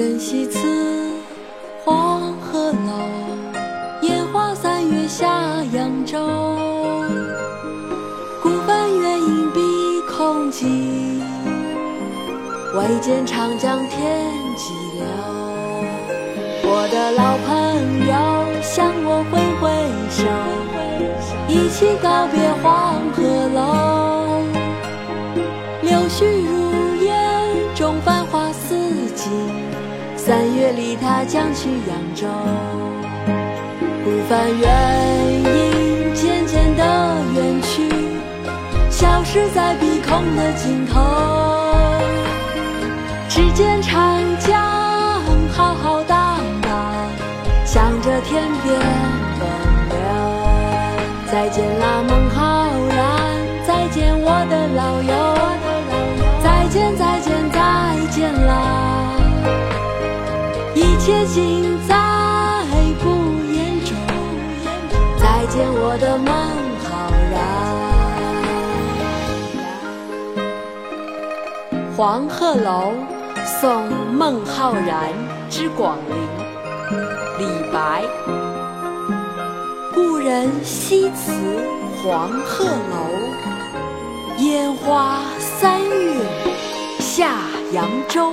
人西辞黄鹤楼，烟花三月下扬州。孤帆远影碧空尽，唯见长江天际流。我的老朋友向我挥挥手，一起告别黄鹤楼。柳絮如三月里他将去扬州。孤帆远影渐渐地远去，消失在碧空的尽头。只见长江浩浩荡荡，向着天边奔流。再见啦，孟浩然，再见我的老友。一切尽在不言中。再见，我的孟浩然。黄鹤楼送孟浩然之广陵，李白。故人西辞黄鹤楼，烟花三月下扬州。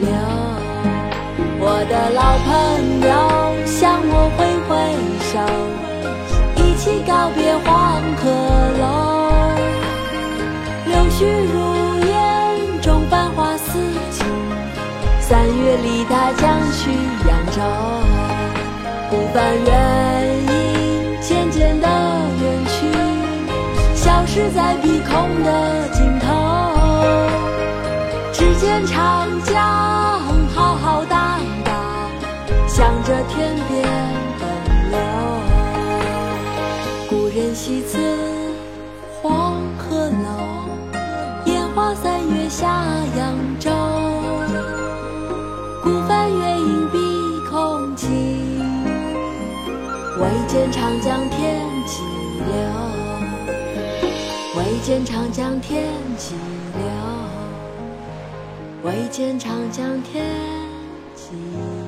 流。我的老朋友向我挥挥手，一起告别黄鹤楼。柳絮如烟中繁花似锦，三月里他将去扬州。孤帆远影渐渐地远去，消失在碧空的尽头。只见长江影碧空尽，唯见长江天际流。唯见长江天际流。唯见长江天际。